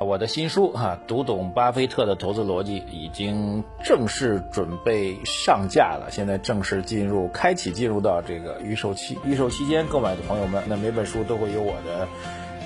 我的新书哈，读懂巴菲特的投资逻辑已经正式准备上架了，现在正式进入开启进入到这个预售期。预售期间购买的朋友们，那每本书都会有我的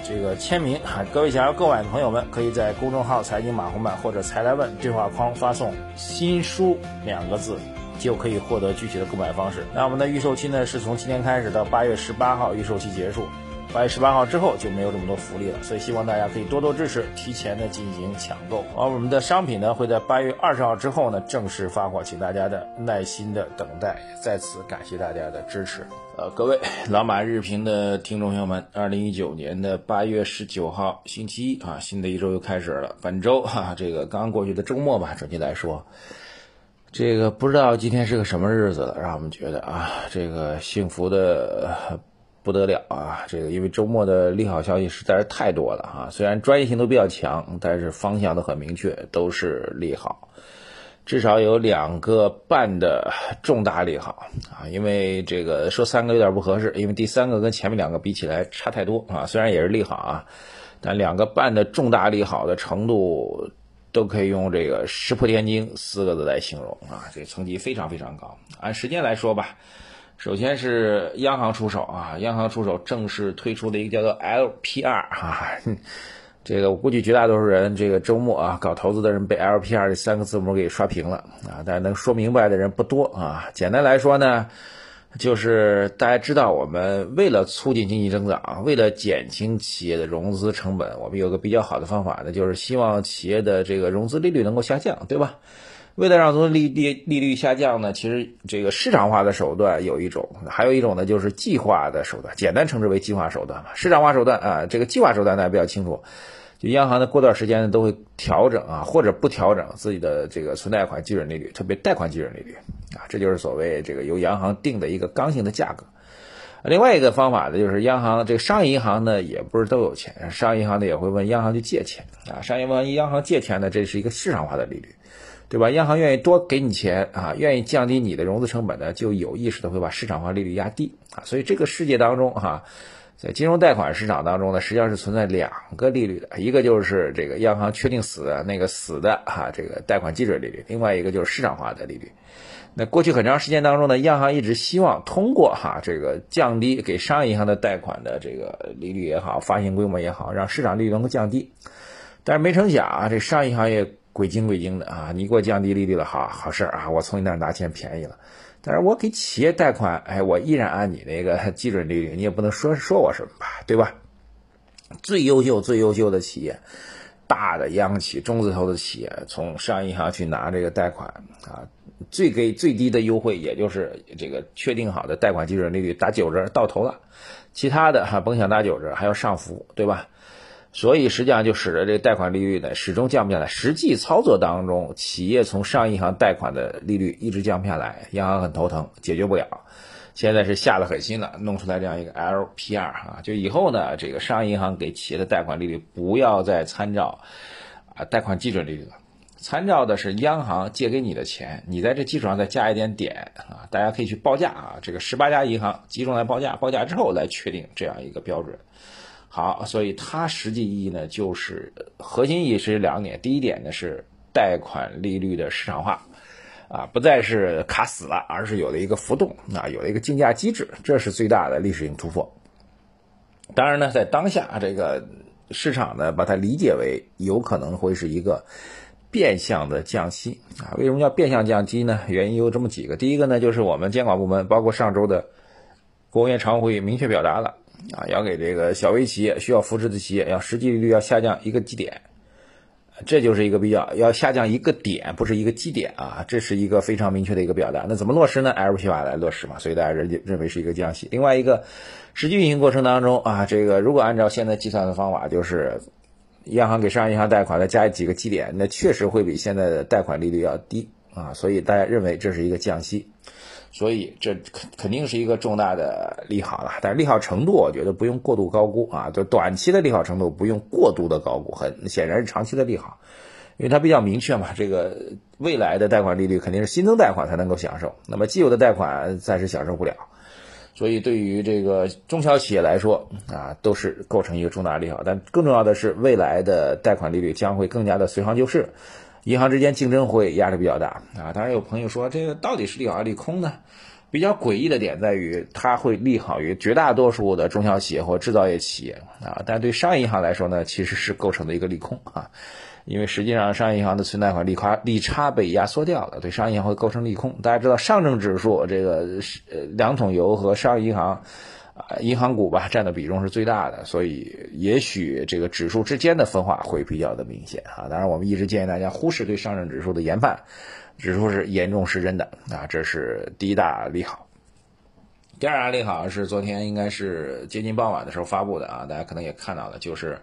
这个签名哈。各位想要购买的朋友们，可以在公众号“财经马红漫”或者“财来问”对话框发送“新书”两个字，就可以获得具体的购买方式。那我们的预售期呢，是从今天开始到八月十八号预售期结束。八月十八号之后就没有这么多福利了，所以希望大家可以多多支持，提前的进行抢购。而我们的商品呢会在八月二十号之后呢正式发货，请大家的耐心的等待。在此感谢大家的支持。呃，各位老马日评的听众朋友们，二零一九年的八月十九号星期一啊，新的一周又开始了。本周哈，这个刚过去的周末吧，准确来说，这个不知道今天是个什么日子了，让我们觉得啊，这个幸福的。不得了啊！这个因为周末的利好消息实在是太多了哈，虽然专业性都比较强，但是方向都很明确，都是利好。至少有两个半的重大利好啊！因为这个说三个有点不合适，因为第三个跟前面两个比起来差太多啊。虽然也是利好啊，但两个半的重大利好的程度都可以用这个石破天惊四个字来形容啊！这层级非常非常高。按时间来说吧。首先是央行出手啊，央行出手正式推出了一个叫做 LPR 啊，这个我估计绝大多数人这个周末啊搞投资的人被 LPR 这三个字母给刷屏了啊，但是能说明白的人不多啊。简单来说呢，就是大家知道我们为了促进经济增长，为了减轻企业的融资成本，我们有个比较好的方法呢，就是希望企业的这个融资利率能够下降，对吧？为了让融资利利利率下降呢，其实这个市场化的手段有一种，还有一种呢就是计划的手段，简单称之为计划手段嘛。市场化手段啊，这个计划手段大家比较清楚，就央行呢过段时间都会调整啊，或者不调整自己的这个存贷款基准利率，特别贷款基准利率啊，这就是所谓这个由央行定的一个刚性的价格。另外一个方法呢，就是央行这个商业银行呢也不是都有钱，商业银行呢也会问央行去借钱啊，商业问央行借钱呢，这是一个市场化的利率。对吧？央行愿意多给你钱啊，愿意降低你的融资成本呢，就有意识的会把市场化利率压低啊。所以这个世界当中哈，在金融贷款市场当中呢，实际上是存在两个利率的，一个就是这个央行确定死的那个死的哈这个贷款基准利率，另外一个就是市场化的利率。那过去很长时间当中呢，央行一直希望通过哈这个降低给商业银行的贷款的这个利率也好，发行规模也好，让市场利率能够降低。但是没成想啊，这商业银行也。鬼精鬼精的啊！你给我降低利率了，好好事儿啊！我从你那儿拿钱便宜了，但是我给企业贷款，哎，我依然按你那个 基准利率，你也不能说说我什么吧，对吧？最优秀、最优秀的企业，大的央企、中字头的企业，从商业银行去拿这个贷款啊，最给最低的优惠，也就是这个确定好的贷款基准利率打九折到头了，其他的哈甭想打九折，还要上浮，对吧？所以实际上就使得这贷款利率呢始终降不下来。实际操作当中，企业从商业银行贷款的利率一直降不下来，央行很头疼，解决不了。现在是下了狠心了，弄出来这样一个 LPR 啊，就以后呢，这个商业银行给企业的贷款利率不要再参照啊贷款基准利率了，参照的是央行借给你的钱，你在这基础上再加一点点啊。大家可以去报价啊，这个十八家银行集中来报价，报价之后来确定这样一个标准。好，所以它实际意义呢，就是核心意义是两点。第一点呢是贷款利率的市场化，啊，不再是卡死了，而是有了一个浮动，啊，有了一个竞价机制，这是最大的历史性突破。当然呢，在当下这个市场呢，把它理解为有可能会是一个变相的降息啊。为什么叫变相降息呢？原因有这么几个。第一个呢，就是我们监管部门，包括上周的国务院常务会议明确表达了。啊，要给这个小微企业需要扶持的企业，要实际利率要下降一个基点，这就是一个比较要下降一个点，不是一个基点啊，这是一个非常明确的一个表达。那怎么落实呢？LPR 来落实嘛，所以大家认认为是一个降息。另外一个实际运行过程当中啊，这个如果按照现在计算的方法，就是央行给商业银行贷款再加几个基点，那确实会比现在的贷款利率要低啊，所以大家认为这是一个降息。所以这肯肯定是一个重大的利好了，但是利好程度我觉得不用过度高估啊，就短期的利好程度不用过度的高估，很显然是长期的利好，因为它比较明确嘛，这个未来的贷款利率肯定是新增贷款才能够享受，那么既有的贷款暂时享受不了，所以对于这个中小企业来说啊，都是构成一个重大利好。但更重要的是，未来的贷款利率将会更加的随行就市，银行之间竞争会压力比较大啊。当然有朋友说，这个到底是利好还是利空呢？比较诡异的点在于，它会利好于绝大多数的中小企业或制造业企业啊，但对商业银行来说呢，其实是构成的一个利空啊，因为实际上商业银行的存贷款利差利差被压缩掉了，对商业银行会构成利空。大家知道上证指数这个呃两桶油和商业银行啊银行股吧占的比重是最大的，所以也许这个指数之间的分化会比较的明显啊。当然，我们一直建议大家忽视对上证指数的研判。指数是严重失真的啊，这是第一大利好。第二大利好是昨天应该是接近傍晚的时候发布的啊，大家可能也看到了，就是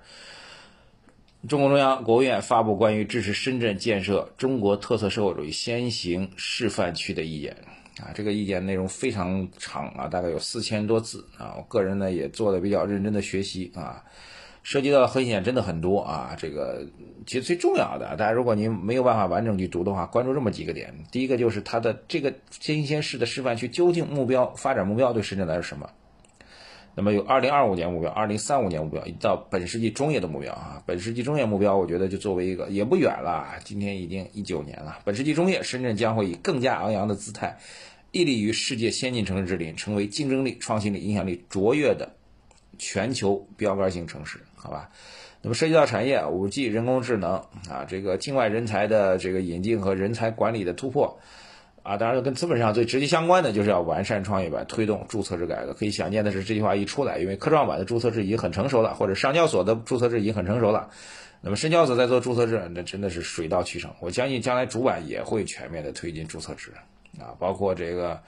中共中央、国务院发布关于支持深圳建设中国特色社会主义先行示范区的意见啊。这个意见内容非常长啊，大概有四千多字啊。我个人呢也做的比较认真的学习啊。涉及到的核心点真的很多啊，这个其实最重要的，大家如果您没有办法完整去读的话，关注这么几个点。第一个就是它的这个新兴市的示范区究竟目标发展目标对深圳来说什么？那么有二零二五年目标、二零三五年目标，到本世纪中叶的目标啊。本世纪中叶目标，我觉得就作为一个也不远了，今天已经一九年了。本世纪中叶，深圳将会以更加昂扬的姿态，屹立于世界先进城市之林，成为竞争力、创新力、影响力卓越的全球标杆性城市。好吧，那么涉及到产业，五 G、人工智能啊，这个境外人才的这个引进和人才管理的突破啊，当然跟资本市场最直接相关的，就是要完善创业板，推动注册制改革。可以想见的是，这句话一出来，因为科创板的注册制已经很成熟了，或者上交所的注册制已经很成熟了，那么深交所在做注册制，那真的是水到渠成。我相信将来主板也会全面的推进注册制啊，包括这个。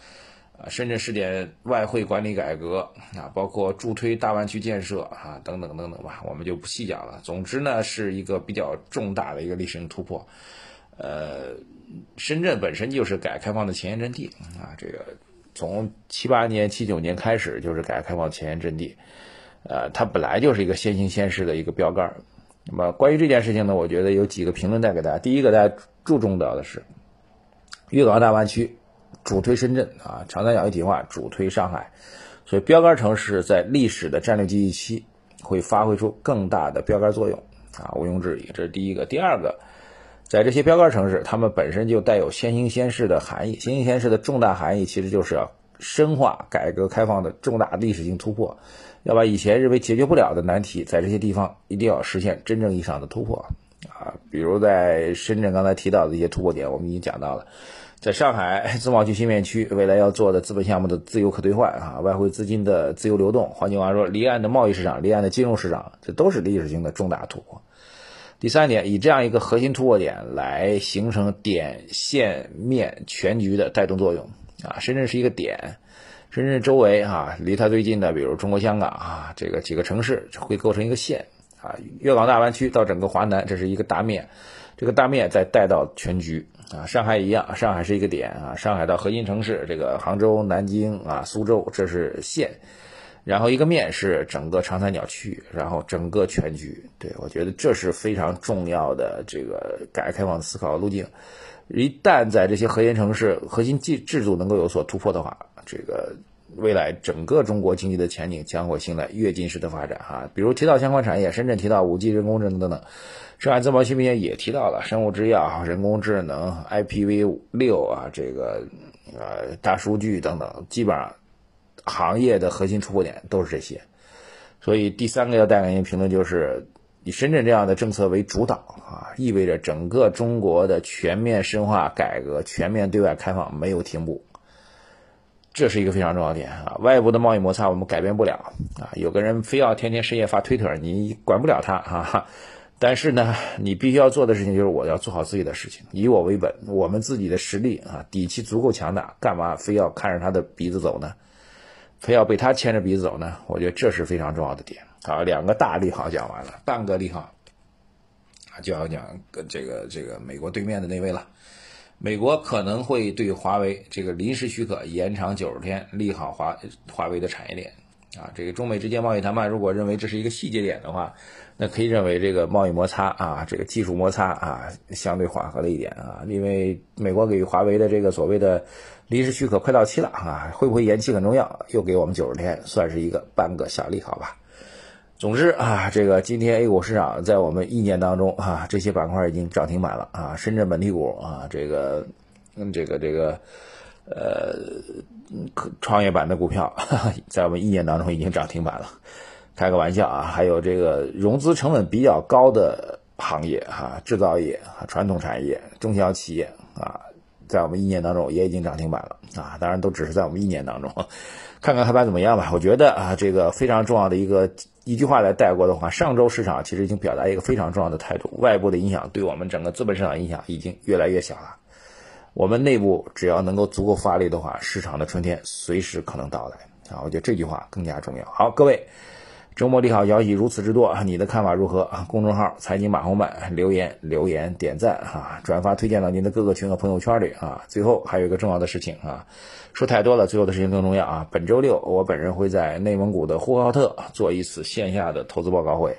啊，深圳试点外汇管理改革啊，包括助推大湾区建设啊，等等等等吧，我们就不细讲了。总之呢，是一个比较重大的一个历史性突破。呃，深圳本身就是改革开放的前沿阵地啊，这个从七八年、七九年开始就是改革开放前沿阵地，呃，它本来就是一个先行先试的一个标杆。那么关于这件事情呢，我觉得有几个评论带给大家。第一个，大家注重到的是粤港澳大湾区。主推深圳啊，长三角一体化主推上海，所以标杆城市在历史的战略机遇期会发挥出更大的标杆作用啊，毋庸置疑，这是第一个。第二个，在这些标杆城市，他们本身就带有先行先试的含义，先行先试的重大含义，其实就是要深化改革开放的重大历史性突破，要把以前认为解决不了的难题，在这些地方一定要实现真正意义上的突破啊，比如在深圳刚才提到的一些突破点，我们已经讲到了。在上海 自贸区新片区，未来要做的资本项目的自由可兑换啊，外汇资金的自由流动，换句话说，离岸的贸易市场、离岸的金融市场，这都是历史性的重大突破。第三点，以这样一个核心突破点来形成点、线、面全局的带动作用啊。深圳是一个点，深圳周围啊，离它最近的，比如中国香港啊，这个几个城市会构成一个线啊。粤港大湾区到整个华南，这是一个大面，这个大面再带到全局。啊，上海一样，上海是一个点啊，上海到核心城市，这个杭州、南京啊、苏州，这是线，然后一个面是整个长三角区域，然后整个全局。对我觉得这是非常重要的这个改革开放思考路径。一旦在这些核心城市核心制制度能够有所突破的话，这个未来整个中国经济的前景将会迎来跃进式的发展哈。比如提到相关产业，深圳提到五 G、人工智能等等。上海自贸区里面也提到了生物制药、人工智能、IPv 六啊，这个呃大数据等等，基本上行业的核心突破点都是这些。所以第三个要带给您评论就是，以深圳这样的政策为主导啊，意味着整个中国的全面深化改革、全面对外开放没有停步，这是一个非常重要点啊。外部的贸易摩擦我们改变不了啊，有个人非要天天深夜发推特，你管不了他啊。但是呢，你必须要做的事情就是我要做好自己的事情，以我为本。我们自己的实力啊，底气足够强大，干嘛非要看着他的鼻子走呢？非要被他牵着鼻子走呢？我觉得这是非常重要的点。好，两个大利好讲完了，半个利好啊，就要讲跟这个这个美国对面的那位了。美国可能会对华为这个临时许可延长九十天，利好华华为的产业链啊，这个中美之间贸易谈判，如果认为这是一个细节点的话，那可以认为这个贸易摩擦啊，这个技术摩擦啊，相对缓和了一点啊。因为美国给华为的这个所谓的临时许可快到期了啊，会不会延期很重要，又给我们九十天，算是一个半个小利好吧。总之啊，这个今天 A 股市场在我们一年当中啊，这些板块已经涨停板了啊，深圳本地股啊，这个，这个这个。呃，创业板的股票在我们一年当中已经涨停板了，开个玩笑啊！还有这个融资成本比较高的行业哈，制造业、传统产业、中小企业啊，在我们一年当中也已经涨停板了啊！当然都只是在我们一年当中，看看开盘怎么样吧。我觉得啊，这个非常重要的一个一句话来带过的话，上周市场其实已经表达一个非常重要的态度，外部的影响对我们整个资本市场影响已经越来越小了。我们内部只要能够足够发力的话，市场的春天随时可能到来啊！我觉得这句话更加重要。好，各位，周末利好消息如此之多，你的看法如何？公众号财经马红漫留言留言点赞啊，转发推荐到您的各个群和朋友圈里啊。最后还有一个重要的事情啊，说太多了，最后的事情更重要啊！本周六我本人会在内蒙古的呼和浩特做一次线下的投资报告会，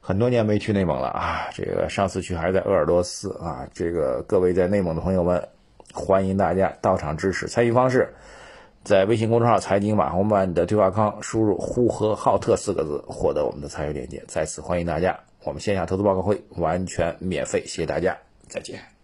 很多年没去内蒙了啊，这个上次去还是在鄂尔多斯啊，这个各位在内蒙的朋友们。欢迎大家到场支持，参与方式在微信公众号“财经马红漫”的对话框输入“呼和浩特”四个字，获得我们的参与链接。再次欢迎大家，我们线下投资报告会完全免费，谢谢大家，再见。